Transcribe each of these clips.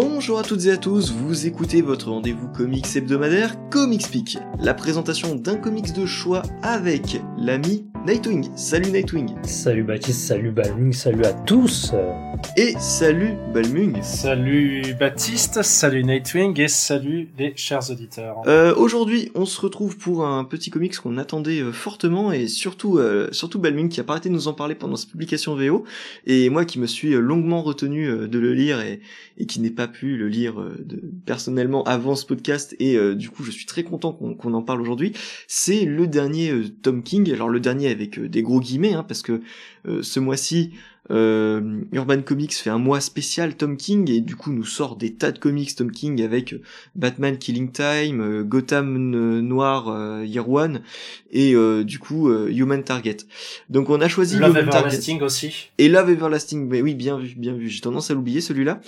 Bonjour à toutes et à tous, vous écoutez votre rendez-vous comics hebdomadaire Comics Peak, la présentation d'un comics de choix avec l'ami Nightwing. Salut Nightwing. Salut Baptiste, salut Balmung, salut à tous. Et salut Balmung. Salut Baptiste, salut Nightwing et salut les chers auditeurs. Euh, Aujourd'hui, on se retrouve pour un petit comics qu'on attendait euh, fortement et surtout, euh, surtout Balmung qui a pas arrêté de nous en parler pendant sa publication VO et moi qui me suis longuement retenu de le lire et, et qui n'ai pas pu le lire de, personnellement avant ce podcast et euh, du coup je suis très content qu'on en parle aujourd'hui. C'est le dernier euh, Tom King, alors le dernier avec euh, des gros guillemets hein, parce que euh, ce mois-ci euh, Urban Comics fait un mois spécial Tom King et du coup nous sort des tas de comics Tom King avec euh, Batman Killing Time, euh, Gotham euh, Noir Year One et euh, du coup Human Target. Donc on a choisi Love Human Target. Everlasting aussi. Et Love Everlasting, mais oui, bien vu, bien vu. J'ai tendance à l'oublier celui-là.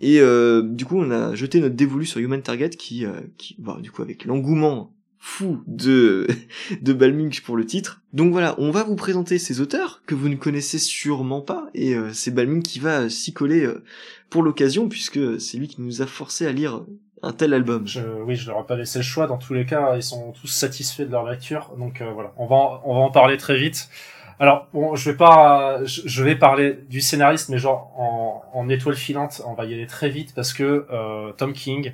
Et euh, du coup, on a jeté notre dévolu sur Human Target, qui, euh, qui, bah, du coup, avec l'engouement fou de de Balmung pour le titre. Donc voilà, on va vous présenter ces auteurs que vous ne connaissez sûrement pas, et euh, c'est Balmung qui va s'y coller euh, pour l'occasion, puisque c'est lui qui nous a forcé à lire un tel album. Je, oui, je leur ai pas laissé le choix. Dans tous les cas, ils sont tous satisfaits de leur lecture. Donc euh, voilà, on va en, on va en parler très vite. Alors bon, je vais pas, je, vais parler du scénariste, mais genre en, étoile filante, on va y aller très vite parce que Tom King,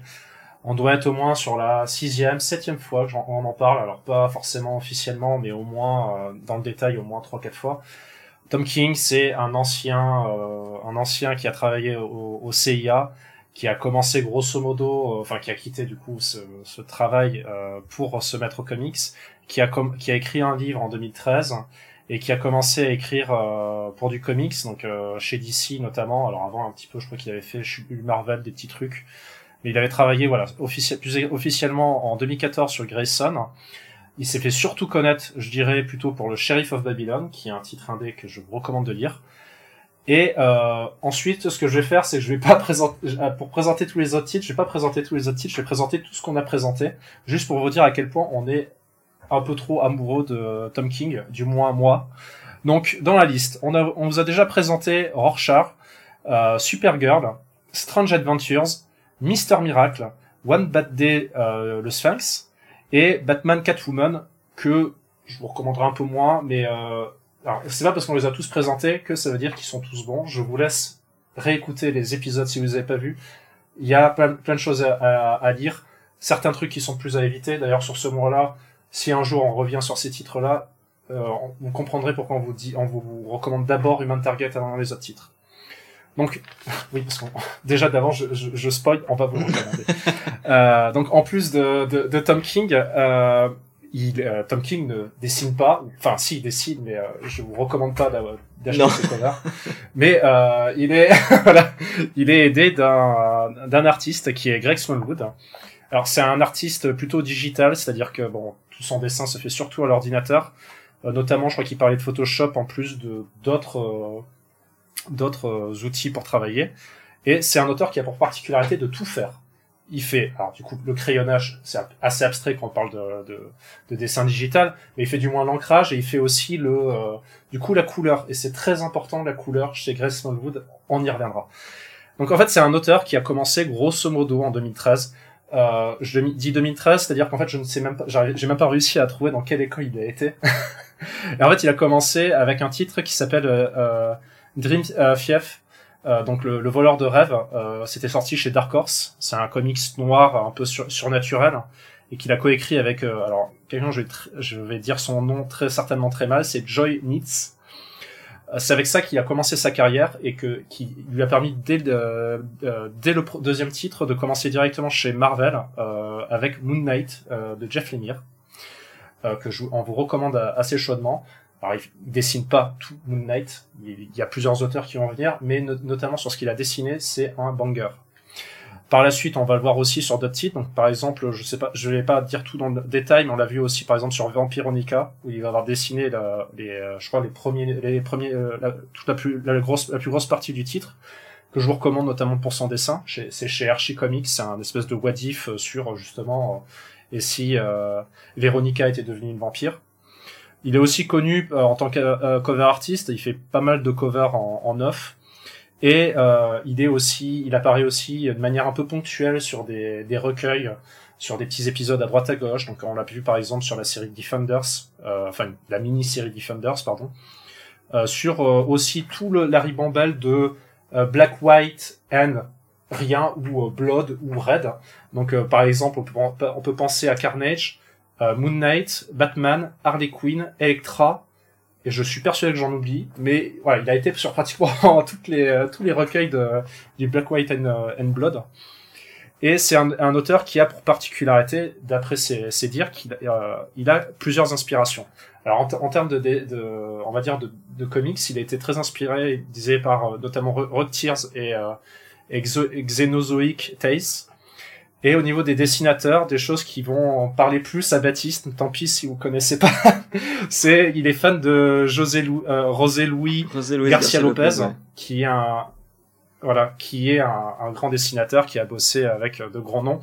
on doit être au moins sur la sixième, septième fois que on en parle. Alors pas forcément officiellement, mais au moins euh, dans le détail, au moins trois quatre fois. Tom King, c'est un ancien, euh, un ancien qui a travaillé au, au CIA, qui a commencé grosso modo, euh, enfin qui a quitté du coup ce, travail euh, pour se mettre aux comics, qui a, qui a écrit un livre en 2013 et qui a commencé à écrire pour du comics, donc chez DC notamment. Alors avant un petit peu, je crois qu'il avait fait chez Marvel des petits trucs, mais il avait travaillé voilà plus officiellement en 2014 sur Grayson. Il s'est fait surtout connaître, je dirais plutôt pour le Sheriff of Babylon, qui est un titre indé que je vous recommande de lire. Et euh, ensuite, ce que je vais faire, c'est que je vais pas présenter euh, pour présenter tous les autres titres, je vais pas présenter tous les autres titres, je vais présenter tout ce qu'on a présenté, juste pour vous dire à quel point on est un peu trop amoureux de Tom King, du moins moi. Donc, dans la liste, on vous a déjà présenté Rorschach, euh, Supergirl, Strange Adventures, Mister Miracle, One Bad Day, euh, le Sphinx, et Batman Catwoman, que je vous recommanderai un peu moins, mais euh, c'est pas parce qu'on les a tous présentés que ça veut dire qu'ils sont tous bons. Je vous laisse réécouter les épisodes si vous les avez pas vus. Il y a plein, de choses à, à, à lire. Certains trucs qui sont plus à éviter. D'ailleurs, sur ce mois-là, si un jour on revient sur ces titres-là, euh, vous comprendrez pourquoi on vous dit, on vous recommande d'abord Human Target avant les autres titres. Donc, oui, parce qu'on déjà d'avant, je, je, je spoil, on va vous le recommander. euh, donc, en plus de, de, de Tom King, euh, il, euh, Tom King ne dessine pas, enfin si il dessine, mais euh, je vous recommande pas d'a- d'acheter ses covers. mais euh, il est, voilà, il est aidé d'un d'un artiste qui est Greg Smallwood. Alors c'est un artiste plutôt digital, c'est-à-dire que bon, tout son dessin se fait surtout à l'ordinateur. Euh, notamment, je crois qu'il parlait de Photoshop en plus de d'autres d'autres euh, outils pour travailler. Et c'est un auteur qui a pour particularité de tout faire. Il fait, alors du coup, le crayonnage, c'est assez abstrait quand on parle de, de, de dessin digital, mais il fait du moins l'ancrage et il fait aussi le, euh, du coup, la couleur. Et c'est très important la couleur chez Grace Smallwood. On y reviendra. Donc en fait, c'est un auteur qui a commencé grosso modo en 2013. Euh, je dis 2013, c'est-à-dire qu'en fait, je ne sais même pas, j'ai même pas réussi à trouver dans quelle école il a été. et en fait, il a commencé avec un titre qui s'appelle euh, euh, Dream euh, Fief, euh, donc le, le voleur de rêves. Euh, C'était sorti chez Dark Horse. C'est un comics noir un peu sur- surnaturel et qu'il a coécrit avec euh, alors quelqu'un je vais je dire son nom très certainement très mal, c'est Joy Nitz. Euh, C'est avec ça qu'il a commencé sa carrière et qui lui a permis dès le, deuxième titre de commencer directement chez Marvel avec Moon Knight de Jeff Lemire que je, vous recommande assez chaudement. Alors, il dessine pas tout Moon Knight, il y a plusieurs auteurs qui vont venir, mais no- notamment sur ce qu'il a dessiné, c'est un banger. Par la suite, on va le voir aussi sur d'autres titres. Donc, par exemple, je sais pas, je vais pas dire tout dans le détail, mais on l'a vu aussi, par exemple, sur Vampironica, où il va avoir dessiné la, les, euh, je crois, les premiers, les premiers, euh, la, toute la plus, la grosse, la plus grosse partie du titre, que je vous recommande notamment pour son dessin. C'est chez Archie Comics, c'est un espèce de what if euh, sur, justement, et si euh, Véronica était devenue une vampire. Il est aussi connu euh, en tant que euh, cover artiste, il fait pas mal de covers en, en off. Et euh, il est aussi, il apparaît aussi de manière un peu ponctuelle sur des, des recueils, sur des petits épisodes à droite à gauche. Donc on l'a vu par exemple sur la série Defenders, euh, enfin la mini-série Defenders, pardon. Euh, sur euh, aussi tout le, la ribambelle de euh, Black, White and rien ou Blood ou Red. Donc par exemple on peut, on peut penser à Carnage, Moon Knight, Batman, Harley Quinn, Elektra, et je suis persuadé que j'en oublie, mais voilà, il a été sur pratiquement toutes les, tous les recueils de, du Black, White and, and Blood. Et c'est un, un, auteur qui a pour particularité, d'après ses, ses dires, qu'il euh, il a plusieurs inspirations. Alors en, en termes de, de, on va dire de, comics, il a été très inspiré, il disait par euh, notamment Rock Tears et, euh, Xenozoic Tales. Et au niveau des dessinateurs, des choses qui vont parler plus à Baptiste, tant pis si vous connaissez pas. c'est, il est fan de José Lou, euh, José Louis, Garcia, Lopez, qui est un, voilà, qui est un, un, grand dessinateur qui a bossé avec de grands noms.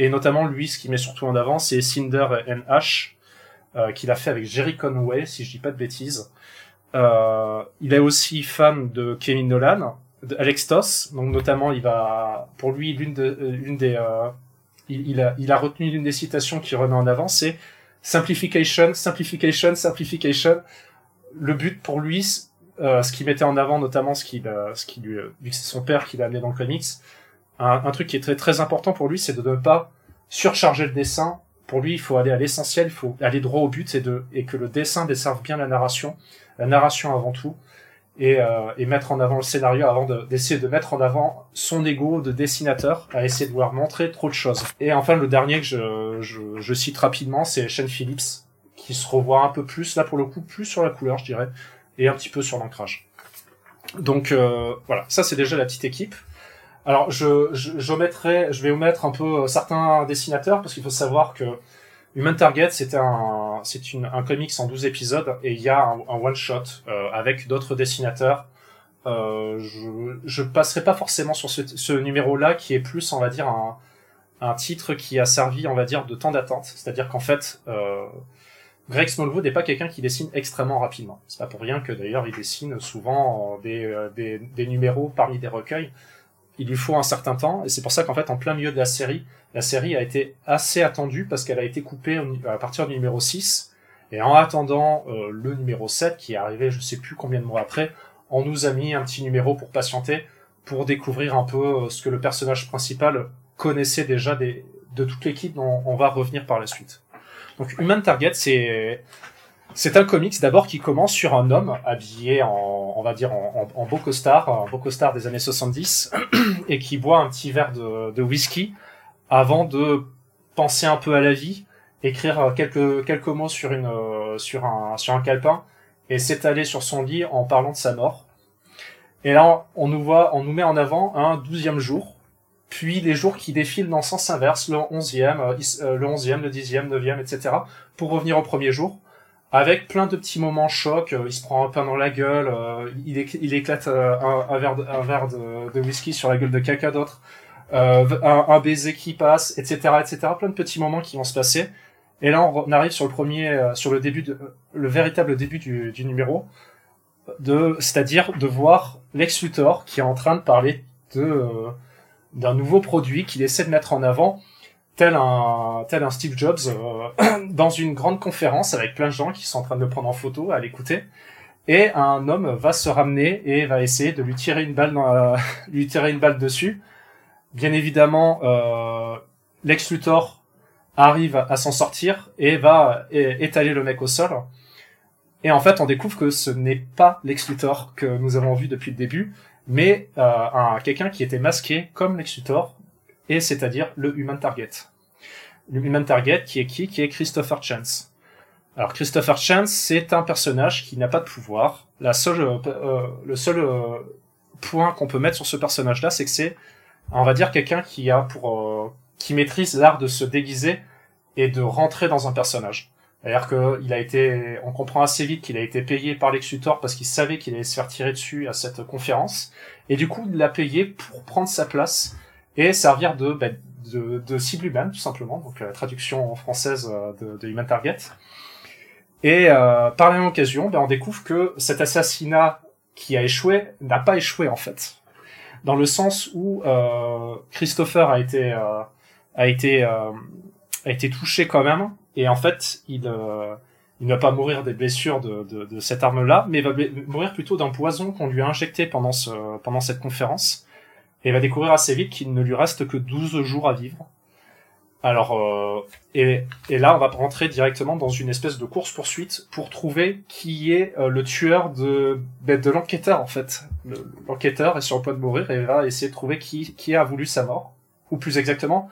Et notamment lui, ce qui met surtout en avant, c'est Cinder H euh, qu'il a fait avec Jerry Conway, si je dis pas de bêtises. Euh, il est aussi fan de Kevin Nolan, Alex Toss, donc notamment il va, pour lui, l'une euh, des, euh, il, a, retenu l'une des citations qu'il remet en avant, c'est simplification, simplification, simplification. Le but pour lui, euh, ce qu'il mettait en avant, notamment ce qu'il, ce qui lui, vu que c'est son père qui l'a amené dans le comics, un, truc qui est très très important pour lui, c'est de ne pas surcharger le dessin. Pour lui, il faut aller à l'essentiel, il faut aller droit au but et que le dessin desserve bien la narration, la narration avant tout, et, euh, et mettre en avant le scénario avant d'essayer de, mettre en avant son ego de dessinateur, à essayer de vouloir montrer trop de choses. Et enfin, le dernier que je, cite rapidement, c'est Shane Phillips, qui se revoit un peu plus, là pour le coup, plus sur la couleur, je dirais, et un petit peu sur l'ancrage. Donc euh, voilà, ça c'est déjà la petite équipe. Alors, je, je, je vais omettre un peu euh, certains dessinateurs parce qu'il faut savoir que Human Target, c'était un, c'est un comics en 12 épisodes et il y a un, one shot euh, avec d'autres dessinateurs. Euh, je, je passerai pas forcément sur ce, ce numéro-là qui est plus, on va dire, un, un titre qui a servi, on va dire, de temps d'attente. C'est-à-dire qu'en fait, euh, Greg Smallwood n'est pas quelqu'un qui dessine extrêmement rapidement. C'est pas pour rien que d'ailleurs il dessine souvent des, euh, des, des numéros parmi des recueils il lui faut un certain temps, et c'est pour ça qu'en fait, en plein milieu de la série, la série a été assez attendue parce qu'elle a été coupée à partir du numéro 6, et en attendant euh, le numéro 7, qui est arrivé je sais plus combien de mois après, on nous a mis un petit numéro pour patienter, pour découvrir un peu euh, ce que le personnage principal connaissait déjà de toute l'équipe dont on va revenir par la suite. Donc Human Target, c'est c'est un comics d'abord qui commence sur un homme habillé en, on va dire, en, beau costard, beau costard des années 70, et qui boit un petit verre de, whisky avant de penser un peu à la vie, écrire quelques, quelques mots sur, une, sur, un, sur un calepin, et s'étaler sur son lit en parlant de sa mort. Et là, on nous voit, on nous met en avant un douzième jour, puis les jours qui défilent dans le sens inverse, le onzième, euh, le onzième, le dixième, neuvième, etc., pour revenir au premier jour avec plein de petits moments chocs. Euh, il se prend un pain dans la gueule, euh, il, éclate euh, un, verre, de, un verre de, whisky sur la gueule de caca d'autres, un, baiser qui passe, etc., etc. Plein de petits moments qui vont se passer. Et là, on arrive sur le premier, sur le début, le véritable début du, numéro, de, c'est-à-dire de voir Lex Luthor qui est en train de parler de d'un nouveau produit qu'il essaie de mettre en avant tel un, tel un Steve Jobs euh, dans une grande conférence avec plein de gens qui sont en train de le prendre en photo, à l'écouter. Et un homme va se ramener et va essayer de lui tirer une balle dans lui tirer une balle dessus. Bien évidemment, euh, Lex arrive à s'en sortir et va étaler le mec au sol. Et en fait, on découvre que ce n'est pas Lex que nous avons vu depuis le début, mais euh, un quelqu'un qui était masqué comme Lex et c'est-à-dire le Human Target. Le Human Target qui est qui? Qui est Christopher Chance. Alors Christopher Chance, c'est un personnage qui n'a pas de pouvoir. La seule, euh, euh, le seul point qu'on peut mettre sur ce personnage-là, c'est que c'est, on va dire, quelqu'un qui a pour, qui maîtrise l'art de se déguiser et de rentrer dans un personnage. C'est-à-dire qu'il a été, on comprend assez vite qu'il a été payé par Lex Luthor parce qu'il savait qu'il allait se faire tirer dessus à cette conférence. Et du coup, il l'a payé pour prendre sa place et servir de, ben, de, de cible humaine, tout simplement, donc la traduction en française euh, de, de Human Target. Et euh, par la même occasion, ben, on découvre que cet assassinat qui a échoué n'a pas échoué en fait. Dans le sens où euh, Christopher a été euh, a été euh, a été touché quand même et en fait il euh, il ne va pas mourir des blessures de, de, de cette arme-là, mais va mourir plutôt d'un poison qu'on lui a injecté pendant ce pendant cette conférence et va découvrir assez vite qu'il ne lui reste que 12 jours à vivre. Alors, euh, et, et, là, on va rentrer directement dans une espèce de course-poursuite pour trouver qui est euh, le tueur de, ben, de l'enquêteur, en fait. L'enquêteur est sur le point de mourir et va essayer de trouver qui, qui a voulu sa mort. Ou plus exactement,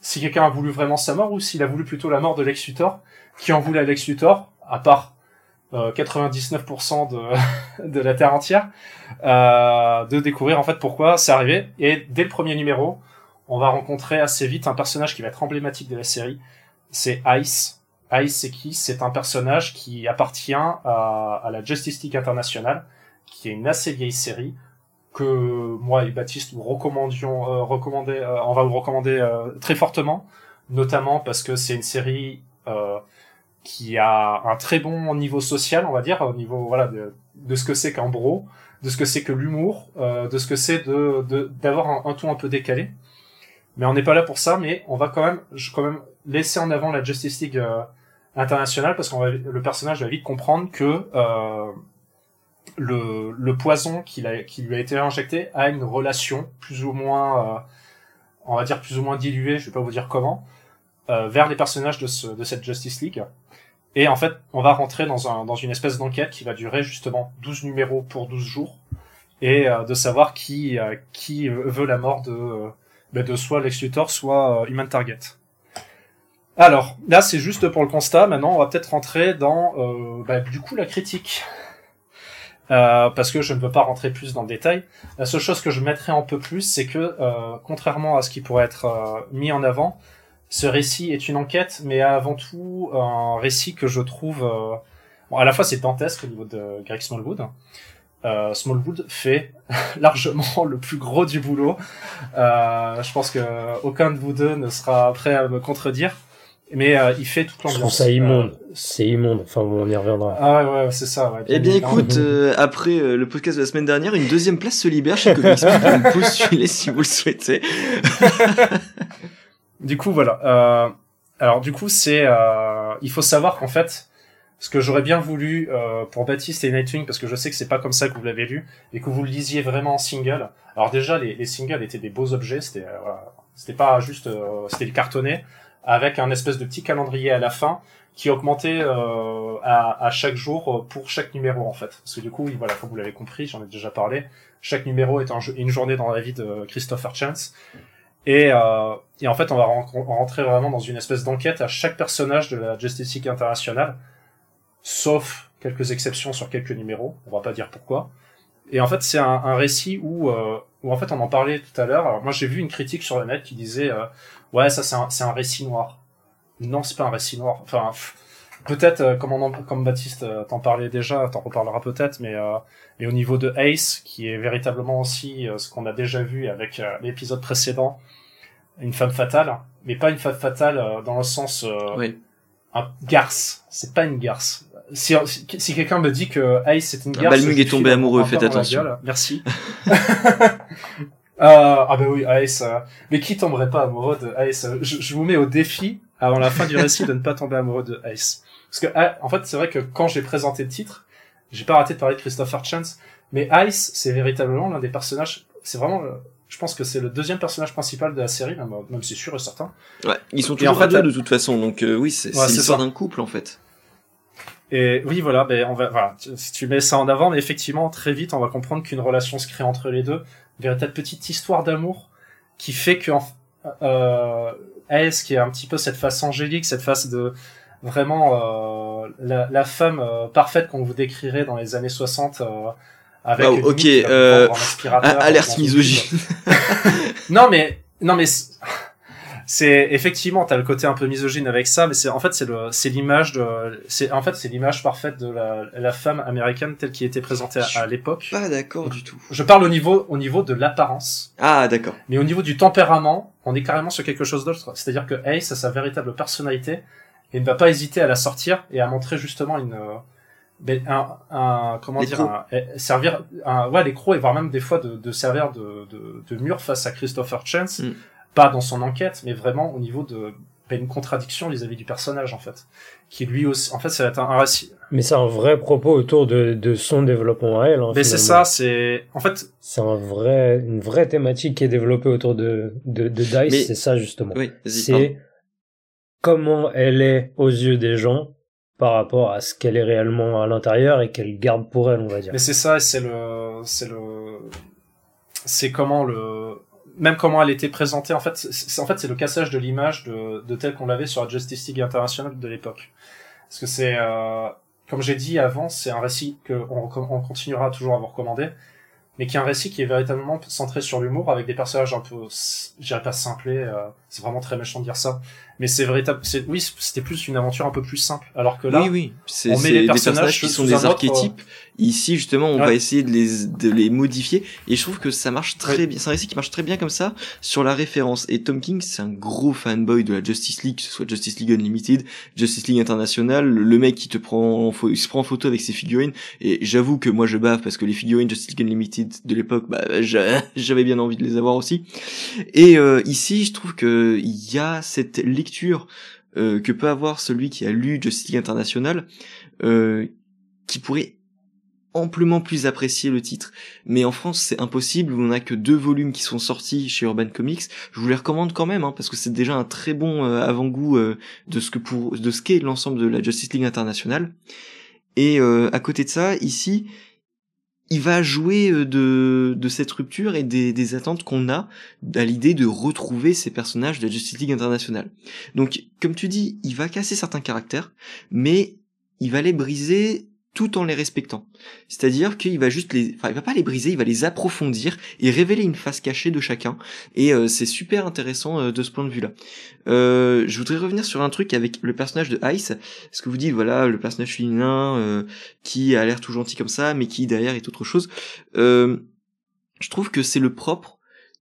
si quelqu'un a voulu vraiment sa mort ou s'il a voulu plutôt la mort de Lex Luthor. Qui en voulait à Lex Luthor, à part 99% euh, de, de la Terre entière, euh, de découvrir en fait pourquoi c'est arrivé. Et dès le premier numéro, on va rencontrer assez vite un personnage qui va être emblématique de la série. C'est Ice. Ice, c'est qui? C'est un personnage qui appartient à, la Justice League Internationale, qui est une assez vieille série que moi et Baptiste vous recommandions, euh, recommander, euh, on va vous recommander euh, très fortement, notamment parce que c'est une série qui a un très bon niveau social, on va dire, au niveau voilà de, ce que c'est qu'un bro, de ce que c'est que l'humour, de ce que c'est d'avoir un, un ton un peu décalé. Mais on n'est pas là pour ça, mais on va quand même, je, quand même laisser en avant la Justice League euh, internationale parce qu'on va, le personnage va vite comprendre que euh, le, le poison qui lui a été injecté a une relation plus ou moins, euh, on va dire plus ou moins diluée, je vais pas vous dire comment, euh, vers les personnages de, ce, de cette Justice League. Et en fait, on va rentrer dans, un, dans une espèce d'enquête qui va durer justement 12 numéros pour 12 jours et euh, de savoir qui, qui veut la mort de ben de soit Lex soit euh, Human Target. Alors, là, c'est juste pour le constat. Maintenant, on va peut-être rentrer dans, euh, bah, du coup, la critique. Euh, parce que je ne veux pas rentrer plus dans le détail. La seule chose que je mettrai un peu plus, c'est que, euh, contrairement à ce qui pourrait être mis en avant, ce récit est une enquête, mais avant tout un récit que je trouve... À la fois, c'est dantesque au niveau de Greg Smallwood, euh, Smallwood fait largement le plus gros du boulot. Euh, je pense que aucun de vous deux ne sera prêt à me contredire. Mais euh, il fait toute l'ambiance. Je trouve ça immonde. C'est immonde. Enfin, on y reviendra. Ah ouais, ouais c'est ça. Ouais. Eh bien, écoute, euh, après euh, le podcast de la semaine dernière, une deuxième place se libère chez Comics. vous pouvez me postuler si vous le souhaitez. du coup, voilà. alors, du coup, c'est. il faut savoir qu'en fait, ce que j'aurais bien voulu euh, pour Baptiste et Nightwing, parce que je sais que c'est pas comme ça que vous l'avez lu, et que vous le lisiez vraiment en single. Alors déjà, les, les singles étaient des beaux objets, c'était euh, c'était pas juste, euh, c'était le cartonné, avec un espèce de petit calendrier à la fin qui augmentait euh, à, à, chaque jour pour chaque numéro en fait. Parce que du coup, voilà, comme vous l'avez compris, j'en ai déjà parlé, chaque numéro est un, une journée dans la vie de Christopher Chance. Et, euh, et en fait, on va rentrer vraiment dans une espèce d'enquête à chaque personnage de la Justice League internationale sauf quelques exceptions sur quelques numéros, on va pas dire pourquoi. Et en fait, c'est un, un, récit où, euh, où en fait, on en parlait tout à l'heure. Alors moi, j'ai vu une critique sur le net qui disait, euh, ouais, ça c'est un, c'est un récit noir. Non, c'est pas un récit noir. Enfin, peut-être euh, comme on comme Baptiste euh, t'en parlait déjà, t'en reparlera peut-être, mais euh, mais au niveau de Ace, qui est véritablement aussi ce qu'on a déjà vu avec l'épisode précédent, une femme fatale, mais pas une femme fatale dans le sens oui. un garce. C'est pas une garce si, si quelqu'un me dit que Ace c'est une guerre, Balmung est tombé amoureux, faites attention. Merci. euh, ah bah oui, Ace. Euh, mais qui tomberait pas amoureux de Ace je, je, vous mets au défi avant la fin du récit de ne pas tomber amoureux de Ace. Parce que en fait, c'est vrai que quand j'ai présenté le titre, j'ai pas raté de parler de Christopher Chance, mais Ice, c'est véritablement l'un des personnages. C'est vraiment, euh, je pense que c'est le deuxième personnage principal de la série, même, même c'est sûr et certain. Ouais, ils sont toujours en fait, deux de toute façon, donc euh, oui, c'est ouais, l'histoire d'un couple en fait. Et oui, voilà, ben on va, voilà, si tu mets ça en avant, mais effectivement, très vite, on va comprendre qu'une relation se crée entre les deux, une véritable petite histoire d'amour qui fait que euh, Ace, qui est un petit peu cette face angélique, cette face de vraiment euh, la, la, femme euh, parfaite qu'on vous décrirait dans les années 60. Euh, avec oh, ok, euh, alerte misogyne. non mais non mais c'est effectivement t'as le côté un peu misogyne avec ça mais c'est en fait c'est le c'est l'image de c'est en fait c'est l'image parfaite de la, la femme américaine telle qui était présentée à, à l'époque. Pas d'accord du tout. Je parle au niveau au niveau de l'apparence. Ah d'accord. Mais au niveau du tempérament on est carrément sur quelque chose d'autre. C'est à dire que Ace a sa véritable personnalité et ne va pas hésiter à la sortir et à montrer justement une ben, un, un comment Les dire, un- eh, servir, un, ouais, les crocs et voire même des fois de, de servir de, de, de mur face à Christopher Chance, Mm. Pas dans son enquête, mais vraiment au niveau de ben, une contradiction vis-à-vis du personnage en fait, qui lui aussi, en fait, ça va être un, un récit. Mais c'est un vrai propos autour de, de son développement à elle. hein, Mais c'est ça, c'est, en fait, C'est un vrai, une vraie thématique qui est développée autour de, de, de Dice. Mais- C'est ça justement. Oui, c'est comment elle est aux yeux des gens par rapport à ce qu'elle est réellement à l'intérieur et qu'elle garde pour elle, on va dire. Mais c'est ça, et c'est le, c'est le, c'est comment le, même comment elle était présentée. En fait, c'est, en fait, c'est le cassage de l'image de, de telle qu'on l'avait sur la Justice League International de l'époque. Parce que c'est, euh, comme j'ai dit avant, c'est un récit que on, continuera toujours à vous recommander, mais qui est un récit qui est véritablement centré sur l'humour avec des personnages un peu, je dirais pas simplés, euh, c'est vraiment très méchant de dire ça, mais c'est véritable, c'est, oui, c'était plus une aventure un peu plus simple. Alors que là, oui, oui. C'est on met les personnages personnages qui sont des autre, archétypes. Ici, justement, on va essayer de les, de les modifier. Et je trouve que ça marche très Ouais. bien. C'est un récit qui marche très bien comme ça sur la référence. Et Tom King, c'est un gros fanboy de la Justice League, que ce soit Justice League Unlimited, Justice League International. Le mec qui te prend, il se prend en photo avec ses figurines. Et j'avoue que moi, je bave parce que les figurines Justice League Unlimited de l'époque, bah, j'a- j'avais bien envie de les avoir aussi. Et euh, ici, je trouve que il y a cette lecture euh, que peut avoir celui qui a lu Justice League International, euh, qui pourrait amplement plus apprécier le titre. Mais en France, c'est impossible. On n'a que deux volumes qui sont sortis chez Urban Comics. Je vous les recommande quand même, hein, parce que c'est déjà un très bon euh, avant-goût de ce qu'est l'ensemble de la Justice League International. Et à côté de ça, ici, il va jouer euh, de, cette rupture et des, des attentes qu'on a à l'idée de retrouver ces personnages de la Justice League International. Donc, comme tu dis, il va casser certains caractères, mais il va les briser tout en les respectant. C'est-à-dire qu'il va juste les, enfin, il va pas les briser, il va les approfondir et révéler une face cachée de chacun. Et euh, c'est super intéressant euh, de ce point de vue-là. Euh, je voudrais revenir sur un truc avec le personnage de Ice. Ce que vous dites, voilà, le personnage féminin euh, qui a l'air tout gentil comme ça, mais qui derrière est autre chose. Euh, je trouve que c'est le propre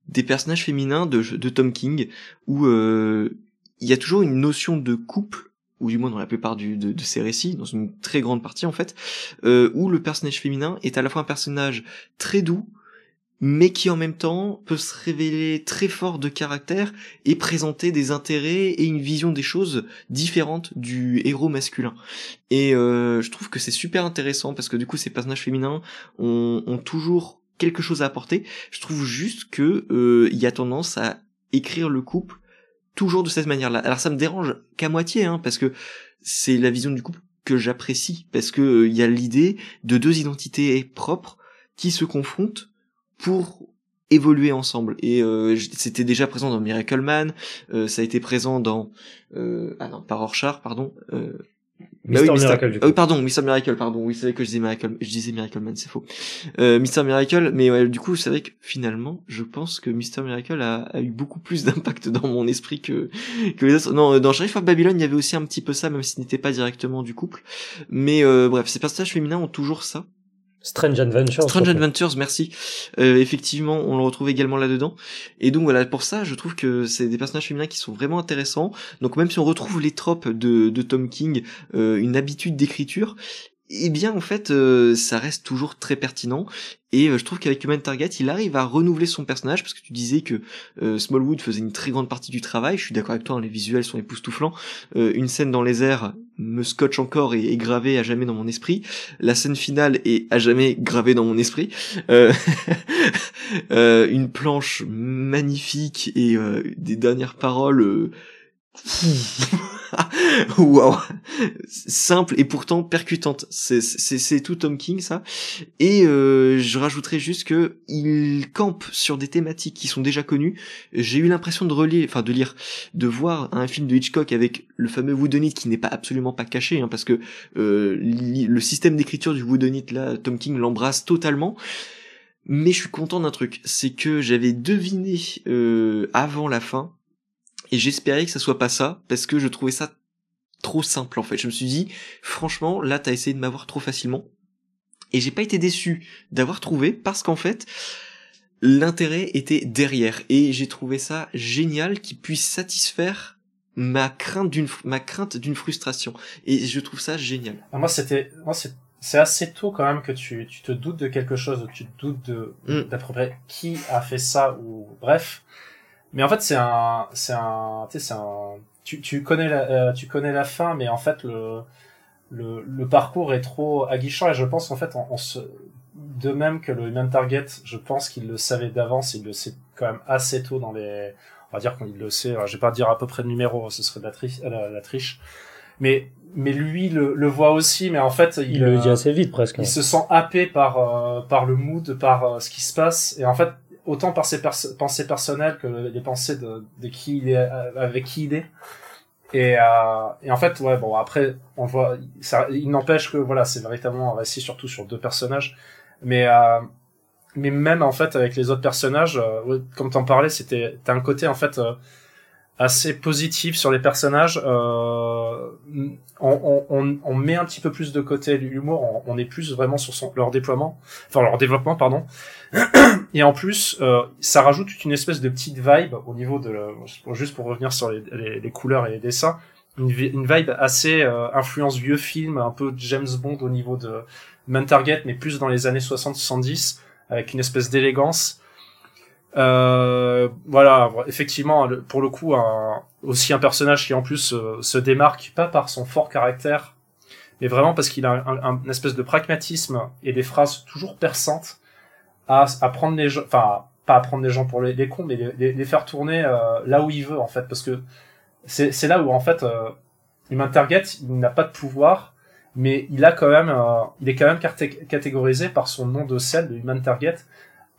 des personnages féminins de, de Tom King, où il y a toujours une notion de couple ou du moins dans la plupart de, de ses récits, dans une très grande partie en fait, euh, où le personnage féminin est à la fois un personnage très doux, mais qui en même temps peut se révéler très fort de caractère et présenter des intérêts et une vision des choses différentes du héros masculin. Et euh, je trouve que c'est super intéressant parce que du coup ces personnages féminins ont, ont toujours quelque chose à apporter. Je trouve juste que euh, il y a tendance à écrire le couple toujours de cette manière-là. Alors ça me dérange qu'à moitié, hein, parce que c'est la vision du couple que j'apprécie, parce que euh, y a l'idée de deux identités propres qui se confrontent pour évoluer ensemble. Et euh, c'était déjà présent dans Miracle Man, euh, ça a été présent dans ah non, pas Rorschach, pardon. Bah Mister oui, Mr. Miracle, du ah coup. pardon, Mr. Miracle, pardon. Oui, c'est vrai que je disais Miracle, je disais Miracle Man, c'est faux. Euh, Mr. Miracle, mais ouais, du coup, c'est vrai que finalement, je pense que Mr. Miracle a, a eu beaucoup plus d'impact dans mon esprit que, que les autres. Non, euh, dans Sheriff of Babylon, il y avait aussi un petit peu ça, même si ce n'était pas directement du couple. Mais euh, bref, ces personnages féminins ont toujours ça. Strange Adventure. Strange. Adventures, merci. Euh, effectivement, on le retrouve également là-dedans. Et donc voilà, pour ça, je trouve que c'est des personnages féminins qui sont vraiment intéressants. Donc même si on retrouve les tropes de, de Tom King, euh, une habitude d'écriture, eh bien en fait, euh, ça reste toujours très pertinent. Et euh, je trouve qu'avec Human Target, il arrive à renouveler son personnage parce que tu disais que euh, Smallwood faisait une très grande partie du travail. Je suis d'accord avec toi, hein, les visuels sont époustouflants. Une scène dans les airs me scotche encore et est gravée à jamais dans mon esprit. La scène finale est à jamais gravée dans mon esprit. Une planche magnifique et des dernières paroles. euh, Waouh, simple et pourtant percutante. C'est tout Tom King ça. Et euh, je rajouterais juste que il campe sur des thématiques qui sont déjà connues. J'ai eu l'impression de relire, enfin de lire, de voir un film de Hitchcock avec le fameux Whodunit qui n'est pas absolument pas caché, hein, parce que euh, le système d'écriture du Whodunit là, Tom King l'embrasse totalement. Mais je suis content d'un truc, c'est que j'avais deviné euh, avant la fin, et j'espérais que ça soit pas ça, parce que je trouvais ça trop simple en fait. Je me suis dit, franchement, là t'as essayé de m'avoir trop facilement. Et j'ai pas été déçu d'avoir trouvé, parce qu'en fait, l'intérêt était derrière. Et j'ai trouvé ça génial qu'il puisse satisfaire ma crainte d'une ma crainte d'une frustration. Et je trouve ça génial. Ah, Moi, c'était, moi, c'est, c'est assez tôt quand même que tu, tu te doutes de quelque chose, tu te doutes de Mm. d'à peu près qui a fait ça ou bref. Mais en fait, c'est un, c'est un, tu sais, c'est un, tu, tu connais la, euh, tu connais la fin, mais en fait le, le, le parcours est trop aguichant et je pense en fait, on, on se, de même que le Human Target, je pense qu'il le savait d'avance, il le sait quand même assez tôt dans les, on va dire qu'il le sait, alors, je vais pas dire à peu près le numéro, ce serait de la, tri- euh, la, la triche, mais mais lui le, le voit aussi, mais en fait il, Il le euh, dit assez vite presque. il se sent happé par euh, par le mood, par euh, ce qui se passe, et en fait autant par ses pensées personnelles que les pensées de, qui il est, euh, avec qui il est. Et, euh, et en fait, ouais, bon, après, on voit, il n'empêche que voilà, c'est véritablement un récit surtout sur deux personnages, mais euh, mais même en fait avec les autres personnages, euh, comme t'en parlais, c'était t'as un côté en fait assez positif sur les personnages. On, met un petit peu plus de côté l'humour, on, est plus vraiment sur leur déploiement, enfin leur développement, pardon. Et en plus, euh, ça rajoute une espèce de petite vibe au niveau de, le- juste pour revenir sur les, couleurs et les dessins, une, vi- une vibe assez euh, influence vieux film, un peu James Bond au niveau de Man Target, mais plus dans les années 60-70, avec une espèce d'élégance. Euh, voilà, effectivement, pour le coup, un, aussi un personnage qui en plus euh, se démarque pas par son fort caractère, mais vraiment parce qu'il a un, un- une espèce de pragmatisme et des phrases toujours perçantes à, prendre les gens, enfin pas à prendre les gens pour les, les cons, mais les, faire tourner euh, là où il veut en fait, parce que c'est là où en fait euh, Target il n'a pas de pouvoir, mais il a quand même, euh, il est quand même catégorisé par son nom de scène, de Human Target,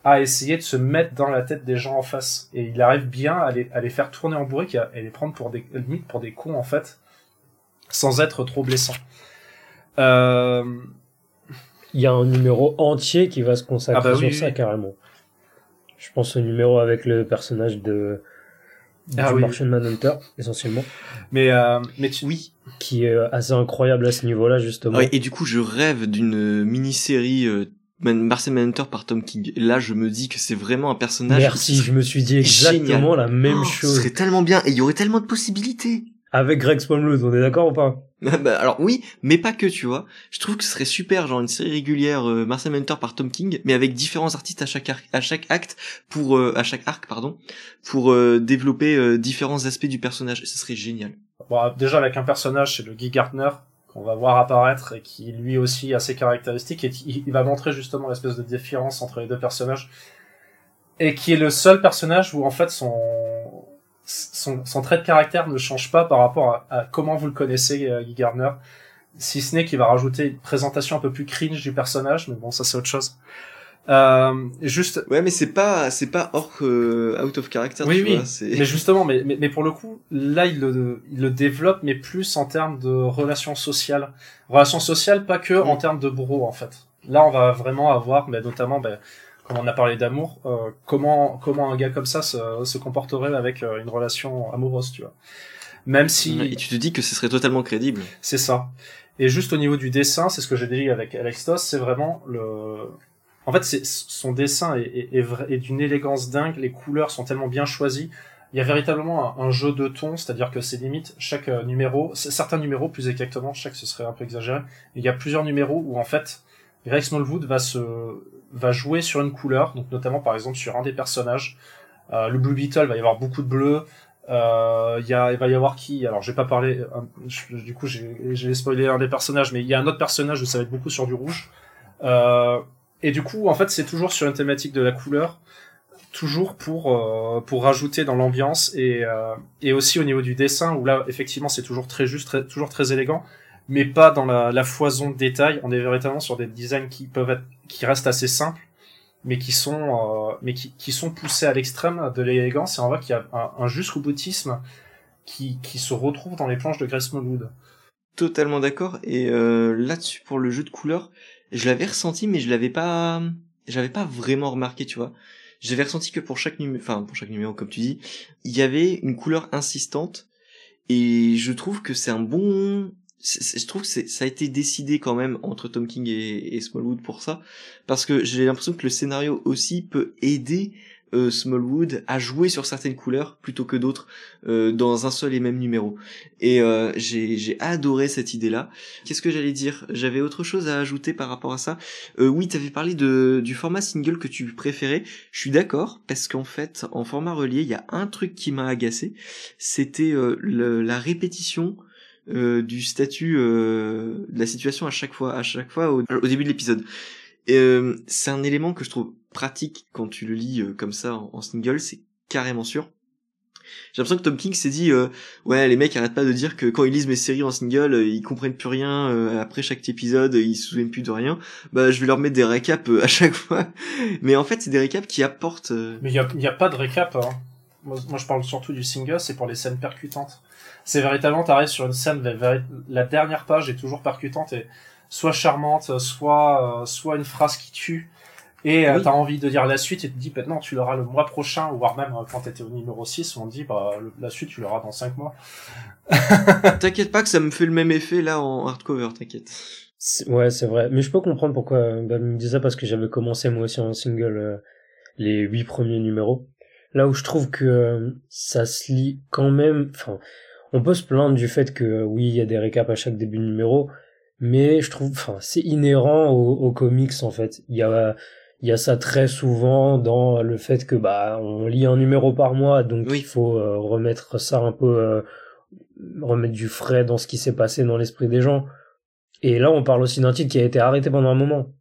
à essayer de se mettre dans la tête des gens en face. Et il arrive bien à les, faire tourner en bourrique et les prendre pour des, limite pour des cons, en fait, sans être trop blessant. Euh, Il y a un numéro entier qui va se consacrer Ah bah sur oui, ça oui. carrément. Je pense au numéro avec le personnage de Ah du oui. Martian Manhunter essentiellement, mais, euh, mais tu, Oui. qui est assez incroyable à ce niveau-là justement. Ouais, et du coup, je rêve d'une mini-série euh, Man- Martian Manhunter par Tom King. Là, je me dis que c'est vraiment un personnage. Merci, je me suis dit exactement Génial. la même Oh, Ce chose serait tellement bien, et il y aurait tellement de possibilités. Avec Greg Smallwood. On est d'accord ou pas Ah bah, alors oui, mais pas que, tu vois. Je trouve que ce serait super, genre une série régulière euh, Martian Manhunter par Tom King, mais avec différents artistes à chaque arc, à chaque acte pour euh, à chaque arc, pardon, pour euh, développer euh, différents aspects du personnage. Et ce serait génial. bon, déjà avec un personnage, c'est le Guy Gardner, qu'on va voir apparaître et qui lui aussi a ses caractéristiques et il, il va montrer justement l'espèce de différence entre les deux personnages et qui est le seul personnage où en fait son son, son trait de caractère ne change pas par rapport à, à comment vous le connaissez euh, Guy Gardner si ce n'est qu'il va rajouter une présentation un peu plus cringe du personnage mais bon ça c'est autre chose euh, juste Ouais, mais c'est pas c'est pas hors euh, out of character, Oui, tu oui. vois. Mais justement, mais, mais, mais pour le coup, là, il le, il le développe, mais plus en termes de relations sociales. Relations sociales, pas que en termes de bro, en fait. Là, on va vraiment avoir, mais notamment, ben, on a parlé d'amour, euh, comment, comment un gars comme ça se, se comporterait avec euh, une relation amoureuse, tu vois. Même si, et tu te dis que ce serait totalement crédible. c'est ça. Et juste au niveau du dessin, c'est ce que j'ai dit avec Alex Toss, c'est vraiment le. En fait, c'est son dessin est, est, est, vrai- est d'une élégance dingue. Les couleurs sont tellement bien choisies. Il y a véritablement un, un jeu de tons, c'est-à-dire que c'est limite chaque euh, numéro, certains numéros plus exactement, chaque ce serait un peu exagéré. Il y a plusieurs numéros où en fait, Greg Smallwood va se va jouer sur une couleur, donc notamment par exemple sur un des personnages. Euh, le Blue Beetle va y avoir beaucoup de bleu. Euh, y a, il va y avoir qui? Alors, j'ai pas parlé. euh, du coup, j'ai spoilé un des personnages, mais il y a un autre personnage où ça va être beaucoup sur du rouge. Euh, et du coup, en fait, c'est toujours sur une thématique de la couleur, toujours pour euh, pour rajouter dans l'ambiance et euh, et aussi au niveau du dessin où là, effectivement, c'est toujours très juste, toujours très élégant, mais pas dans la, la foison de détails. On est véritablement sur des designs qui peuvent être, qui restent assez simples mais qui sont euh, mais qui, qui sont poussés à l'extrême de l'élégance et on voit qu'il y a un, un jusqu'au boutisme qui, qui se retrouve dans les planches de Grace Smallwood. Totalement d'accord. Et euh, là-dessus pour le jeu de couleurs, je l'avais ressenti, mais je l'avais pas, j'avais pas vraiment remarqué, tu vois. J'avais ressenti que pour chaque numéro, enfin pour chaque numéro comme tu dis, il y avait une couleur insistante. Et je trouve que c'est un bon, je trouve que ça a été décidé quand même entre Tom King et, Smallwood pour ça, parce que j'ai l'impression que le scénario aussi peut aider euh, Smallwood a joué sur certaines couleurs plutôt que d'autres euh, dans un seul et même numéro. Et euh, j'ai, adoré cette idée-là. Qu'est-ce que j'allais dire? J'avais autre chose à ajouter par rapport à ça? Oui, tu avais parlé de, du format single que tu préférais. Je suis d'accord parce qu'en fait, en format relié, il y a un truc qui m'a agacé. C'était la répétition euh, du statut euh, de la situation à chaque fois, à chaque fois au, au début de l'épisode. Euh, c'est un élément que je trouve pratique quand tu le lis euh, comme ça en, single, c'est carrément sûr. J'ai l'impression que Tom King s'est dit euh, ouais les mecs arrêtent pas de dire que quand ils lisent mes séries en single euh, ils comprennent plus rien euh, après chaque épisode ils se souviennent plus de rien bah je vais leur mettre des récaps à chaque fois mais en fait c'est des récaps qui apportent Mais il y a, y a pas de récap. Hein. Moi, moi, je parle surtout du single, c'est pour les scènes percutantes. C'est véritablement, t'arrives sur une scène, la, dernière page est toujours percutante et soit charmante, soit, euh, soit une phrase qui tue. Et euh, Oui. t'as envie de dire la suite et tu te dis, maintenant tu l'auras le mois prochain, ou voire même euh, quand t'étais au numéro 6, on te dit, bah, le- la suite tu l'auras dans 5 mois. t'inquiète pas que ça me fait le même effet là en hardcover t'inquiète Ouais, c'est vrai. Mais je peux comprendre pourquoi bah, il me disait ça parce que j'avais commencé moi aussi en single euh, les huit premiers numéros. Là où je trouve que euh, ça se lit quand même. Enfin, on peut se plaindre du fait que euh, oui, il y a des récaps à chaque début de numéro, mais je trouve, enfin, c'est inhérent aux, aux comics en fait. Il y a il y a ça très souvent dans le fait que bah on lit un numéro par mois, donc Oui. il faut euh, remettre ça un peu, euh, remettre du frais dans ce qui s'est passé dans l'esprit des gens. Et là, on parle aussi d'un titre qui a été arrêté pendant un moment.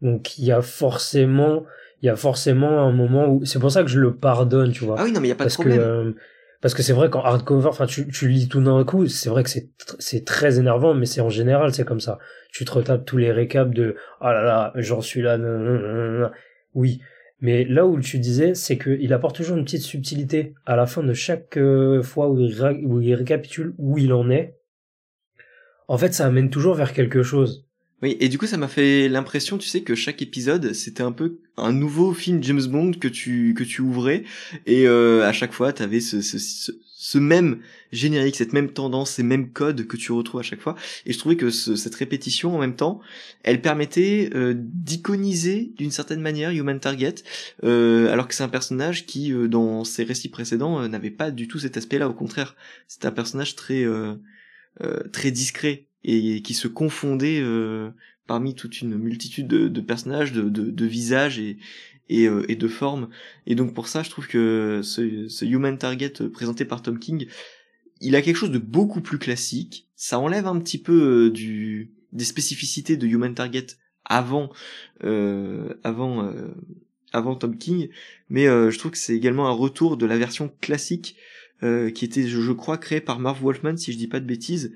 Donc, il y a forcément, il y a forcément un moment où, c'est pour ça que je le pardonne, tu vois. ah oui non mais y a pas de parce que, problème euh, parce que c'est vrai qu'en hardcover, enfin, tu, tu lis tout d'un coup, c'est vrai que c'est, tr- c'est très énervant, mais c'est en général, c'est comme ça. Tu te retapes tous les récaps de, ah là là, j'en suis là, nan, nan, nan, nan. oui. Mais là où tu disais, c'est qu'il apporte toujours une petite subtilité à la fin de chaque euh, fois où il, où il récapitule où il en est. En fait, ça amène toujours vers quelque chose. Oui, et du coup, ça m'a fait l'impression, tu sais, que chaque épisode, c'était un peu un nouveau film James Bond que tu que tu ouvrais, et euh, à chaque fois, t'avais ce, ce, ce, ce même générique, cette même tendance, ces mêmes codes que tu retrouves à chaque fois. Et je trouvais que ce- cette répétition, en même temps, elle permettait euh, d'iconiser d'une certaine manière Human Target, euh, alors que c'est un personnage qui, euh, dans ses récits précédents, euh, n'avait pas du tout cet aspect-là. Au contraire, c'est un personnage très euh, très discret et qui se confondait euh, parmi toute une multitude de, de personnages, de, de, de visages et, et, euh, et de formes. Et donc pour ça, je trouve que ce, ce Human Target euh, présenté par Tom King, il a quelque chose de beaucoup plus classique. Ça enlève un petit peu euh, du des spécificités de Human Target avant euh, avant euh, avant Tom King, mais je trouve que c'est également un retour de la version classique qui était, je, je crois, créée par Marv Wolfman, si je dis pas de bêtises.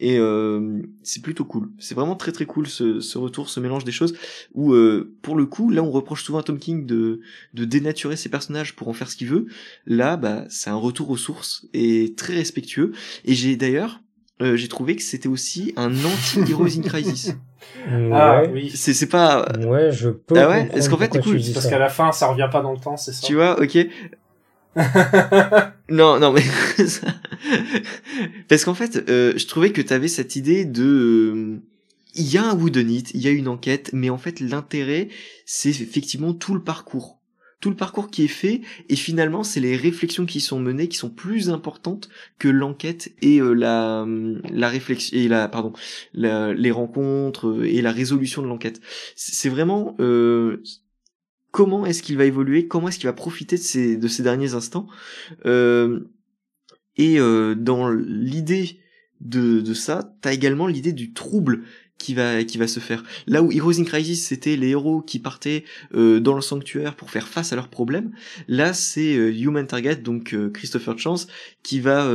Et euh, c'est plutôt cool. C'est vraiment très très cool ce, ce retour, ce mélange des choses. Où euh, pour le coup, là on reproche souvent à Tom King de, de dénaturer ses personnages pour en faire ce qu'il veut. Là, bah c'est un retour aux sources et très respectueux. Et j'ai d'ailleurs, euh, j'ai trouvé que c'était aussi un anti-Heroes in Crisis. Ah Ouais. oui. C'est c'est pas, Ouais, je peux. Ah ouais? Est-ce qu'en fait, tu dis Parce qu'à la fin, ça revient pas dans le temps, c'est ça. tu vois, ok. Non, non, mais parce qu'en fait, euh, je trouvais que t'avais cette idée de, euh, il y a un whodunit, il y a une enquête, mais en fait l'intérêt, c'est effectivement tout le parcours, tout le parcours qui est fait, et finalement c'est les réflexions qui sont menées qui sont plus importantes que l'enquête et euh, la la réflexion et la pardon les rencontres et la résolution de l'enquête. C'est vraiment euh, comment est-ce qu'il va évoluer, comment est-ce qu'il va profiter de ces, de ces derniers instants. Euh, et euh, dans l'idée de, de ça, t'as également l'idée du trouble qui va qui va se faire. Là où Heroes in Crisis c'était les héros qui partaient euh, dans le sanctuaire pour faire face à leurs problèmes, là c'est Human Target donc Christopher Chance qui va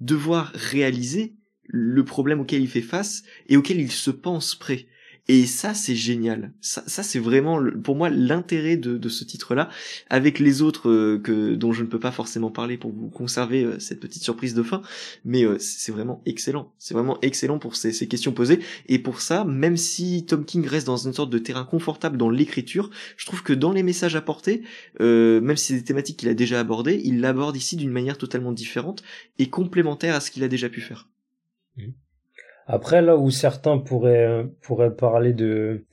devoir réaliser le problème auquel il fait face et auquel il se pense prêt. Et ça, c'est génial. Ça, c'est vraiment, pour moi, l'intérêt de, ce titre-là, avec les autres euh, que dont je ne peux pas forcément parler pour vous conserver euh, cette petite surprise de fin. Mais euh, c'est vraiment excellent. C'est vraiment excellent pour ces, ces questions posées. Et pour ça, même si Tom King reste dans une sorte de terrain confortable dans l'écriture, je trouve que dans les messages apportés, même si c'est des thématiques qu'il a déjà abordées, il l'aborde ici d'une manière totalement différente et complémentaire à ce qu'il a déjà pu faire. Après, là où certains pourraient, pourraient parler de,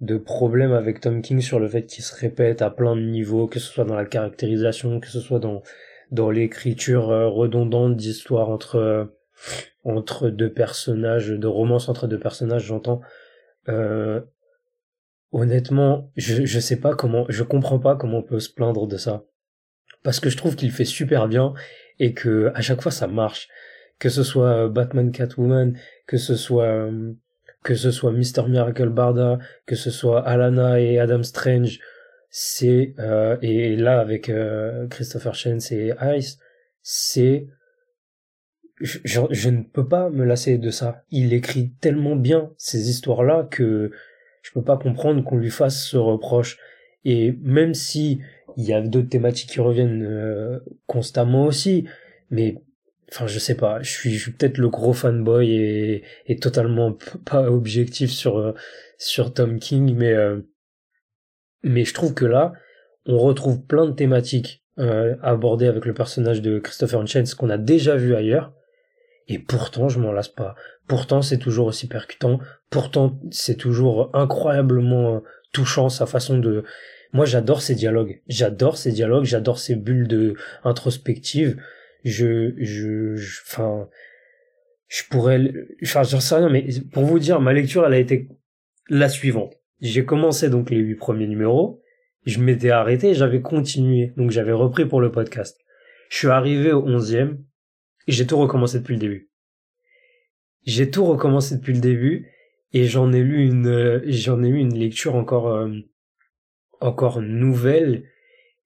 de problèmes avec Tom King sur le fait qu'il se répète à plein de niveaux, que ce soit dans la caractérisation, que ce soit dans dans l'écriture euh, redondante d'histoires entre euh, entre deux personnages, de romance entre deux personnages, j'entends. Euh, honnêtement, je je sais pas comment, je comprends pas comment on peut se plaindre de ça, parce que je trouve qu'il fait super bien et que à chaque fois ça marche, que ce soit Batman Catwoman, que ce soit que ce soit Mr. Miracle Barda, que ce soit Alana et Adam Strange, c'est euh, et là avec euh, Christopher Chance et Ice, c'est je, je, ne peux pas me lasser de ça. Il écrit tellement bien ces histoires-là que je peux pas comprendre qu'on lui fasse ce reproche. Et même si il y a d'autres thématiques qui reviennent euh, constamment aussi, mais enfin je sais pas. Je suis, je suis peut-être le gros fanboy et, et totalement pas objectif sur euh, sur Tom King mais euh, mais je trouve que là on retrouve plein de thématiques euh, abordées avec le personnage de Christopher Chance qu'on a déjà vu ailleurs. Et pourtant je m'en lasse pas. Pourtant c'est toujours aussi percutant. Pourtant c'est toujours incroyablement touchant sa façon de moi j'adore ces dialogues. J'adore ces dialogues. J'adore ces bulles de introspectives je, je, enfin, je, pourrais, enfin, j'en sais rien, mais pour vous dire, ma lecture, elle a été la suivante. J'ai commencé donc les huit premiers numéros, je m'étais arrêté, j'avais continué, donc j'avais repris pour le podcast. Je suis arrivé au onzième, et j'ai tout recommencé depuis le début. J'ai tout recommencé depuis le début, et j'en ai lu une, j'en ai eu une lecture encore, euh, encore nouvelle,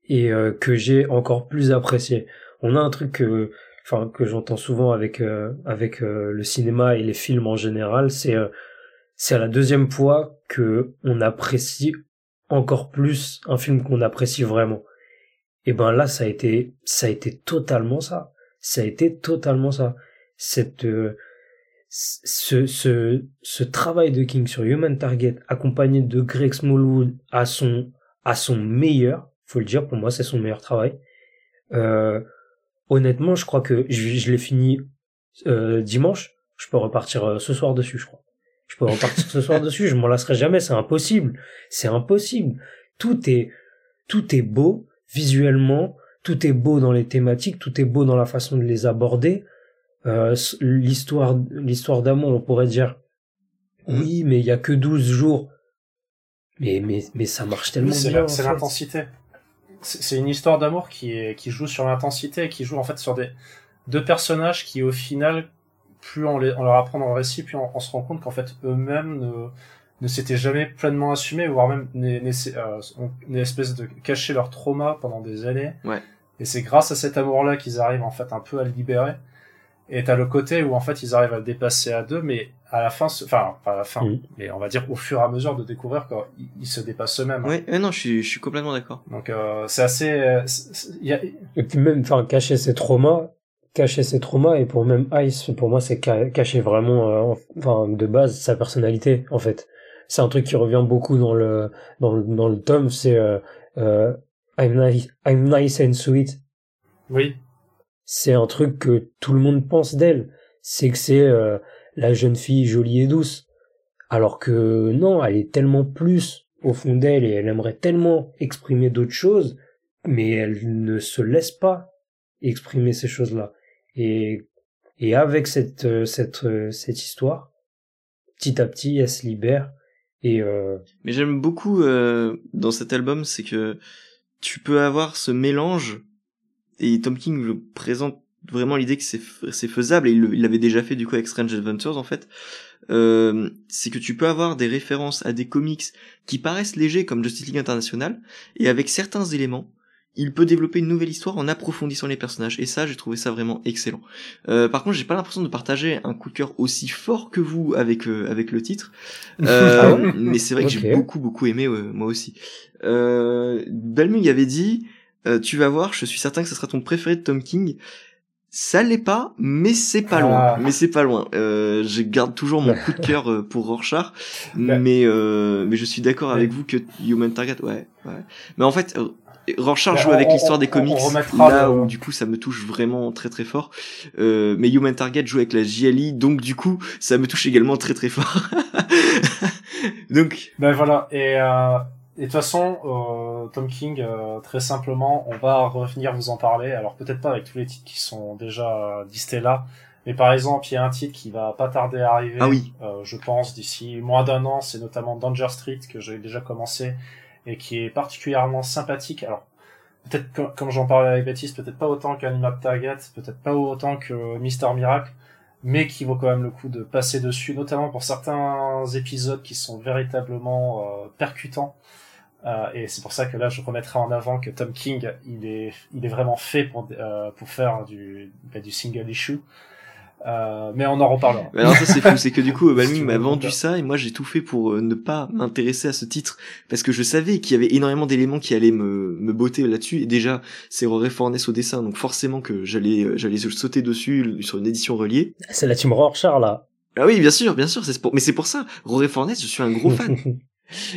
et euh, que j'ai encore plus appréciée on a un truc que enfin que j'entends souvent avec euh, avec euh, le cinéma et les films en général, c'est euh, c'est à la deuxième fois que on apprécie encore plus un film qu'on apprécie vraiment. Et ben là ça a été ça a été totalement ça. Ça a été totalement ça. Cette ce, ce, ce travail de King sur Human Target accompagné de Greg Smallwood à son à son meilleur, faut le dire pour moi c'est son meilleur travail. Euh, honnêtement, je crois que je, l'ai fini euh, dimanche. Je peux repartir euh, ce soir dessus, je crois. Je peux repartir ce soir dessus. Je m'en lasserai jamais. C'est impossible. C'est impossible. Tout est tout est beau visuellement. Tout est beau dans les thématiques. Tout est beau dans la façon de les aborder. Euh, l'histoire l'histoire d'amour, on pourrait dire oui, mais il y a que 12 jours. Mais mais mais ça marche tellement bien. C'est l'intensité c'est une histoire d'amour qui, est, qui joue sur l'intensité, qui joue en fait sur des deux personnages qui au final, plus on, les, on leur apprend dans le récit, plus on, se rend compte qu'en fait eux-mêmes ne, ne s'étaient jamais pleinement assumés, voire même euh, ont une espèce de cacher leur trauma pendant des années. Ouais. Et c'est grâce à cet amour-là qu'ils arrivent en fait un peu à le libérer. Et t'as le côté où en fait ils arrivent à le dépasser à deux, mais à la fin, enfin pas à la fin, mais on va dire au fur et à mesure de découvrir qu'ils se dépassent eux-mêmes. Oui, non, je suis, je suis complètement d'accord. Donc euh, c'est assez, y a... et puis même, enfin cacher ses traumas, cacher ses traumas et pour même Ice, pour moi c'est cacher vraiment, euh, enfin de base sa personnalité en fait. C'est un truc qui revient beaucoup dans le dans le, dans le tome, c'est euh, euh, I'm nice, I'm nice and sweet. Oui c'est un truc que tout le monde pense d'elle. C'est que c'est euh, la jeune fille jolie et douce. Alors que non, elle est tellement plus au fond d'elle et elle aimerait tellement exprimer d'autres choses, mais elle ne se laisse pas exprimer ces choses-là. Et, et avec cette, euh, cette, euh, cette histoire, petit à petit, elle se libère. Et Mais j'aime beaucoup dans cet album, c'est que tu peux avoir ce mélange et Tom King présente vraiment l'idée que c'est faisable et il l'avait déjà fait du coup avec Strange Adventures en fait. Euh, c'est que tu peux avoir des références à des comics qui paraissent légers comme Justice League International et avec certains éléments il peut développer une nouvelle histoire en approfondissant les personnages. Et ça j'ai trouvé ça vraiment excellent. Euh, par contre j'ai pas l'impression de partager un coup de cœur aussi fort que vous avec euh, avec le titre. Euh, ah mais c'est vrai que j'ai beaucoup beaucoup aimé moi aussi. Euh, Belmung avait dit euh, tu vas voir, je suis certain que ce sera ton préféré de Tom King. Ça l'est pas, mais c'est pas loin. Ah. Mais c'est pas loin. Euh, je garde toujours mon coup de cœur euh, pour Rorschach, mais euh, mais je suis d'accord avec vous que Human Target, ouais, ouais. Mais en fait, Rorschach joue avec l'histoire des comics, là où du coup ça me touche vraiment très très fort. Euh, mais Human Target joue avec la JLI, donc du coup ça me touche également très très fort. Donc. Ben voilà. Et, euh, et de toute façon, euh, Tom King, euh, très simplement, on va revenir vous en parler. Alors peut-être pas avec tous les titres qui sont déjà listés là, mais par exemple, il y a un titre qui va pas tarder à arriver. Ah oui. Euh, je pense d'ici moins d'un an, c'est notamment Danger Street que j'ai déjà commencé et qui est particulièrement sympathique. Alors peut-être comme j'en parlais avec Baptiste, peut-être pas autant qu'Animap Target, peut-être pas autant que Mister Miracle, mais qui vaut quand même le coup de passer dessus, notamment pour certains épisodes qui sont véritablement euh, percutants. Euh, et c'est pour ça que là, je remettrai en avant que Tom King, il est, il est vraiment fait pour, euh, pour faire du, bah, du single issue. Euh, mais on en reparlera. Mais alors ça c'est fou, c'est que du coup Balming m'a vendu ça et moi j'ai tout fait pour euh, ne pas m'intéresser à ce titre parce que je savais qu'il y avait énormément d'éléments qui allaient me, me botter là-dessus et déjà c'est Rory Fornes au dessin donc forcément que j'allais euh, j'allais sauter dessus sur une édition reliée. C'est la team Rorschach là. Ah oui bien sûr bien sûr c'est pour mais c'est pour ça Rory Fornes je suis un gros fan.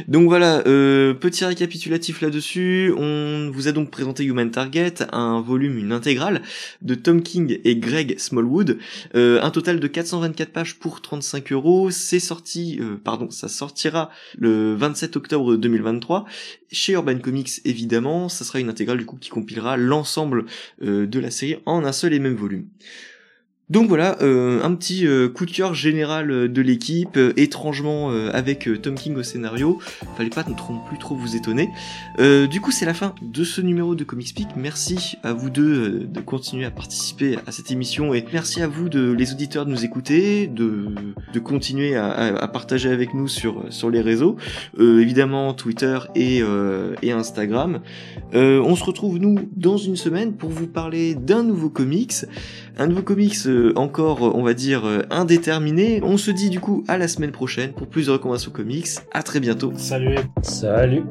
Donc voilà, euh, petit récapitulatif là-dessus. On vous a donc présenté Human Target, un volume, une intégrale de Tom King et Greg Smallwood. Euh, un total de 424 pages pour 35 euros. C'est sorti, euh, pardon, ça sortira le 27 octobre 2023 chez Urban Comics évidemment. Ça sera une intégrale du coup qui compilera l'ensemble euh, de la série en un seul et même volume. Donc voilà, euh, un petit euh, coup de cœur général euh, de l'équipe, étrangement avec Tom King au scénario, fallait pas trop vous étonner. Du coup c'est la fin de ce numéro de Comics Peak, merci à vous deux de continuer à participer à cette émission et merci à vous de les auditeurs de nous écouter, de, de continuer à, partager avec nous sur, sur les réseaux, évidemment Twitter et, et Instagram. On se retrouve nous dans une semaine pour vous parler d'un nouveau comics, un nouveau comics euh, encore, euh, on va dire, euh, indéterminé. On se dit du coup à la semaine prochaine pour plus de recommandations comics. À très bientôt. Salut. Salut.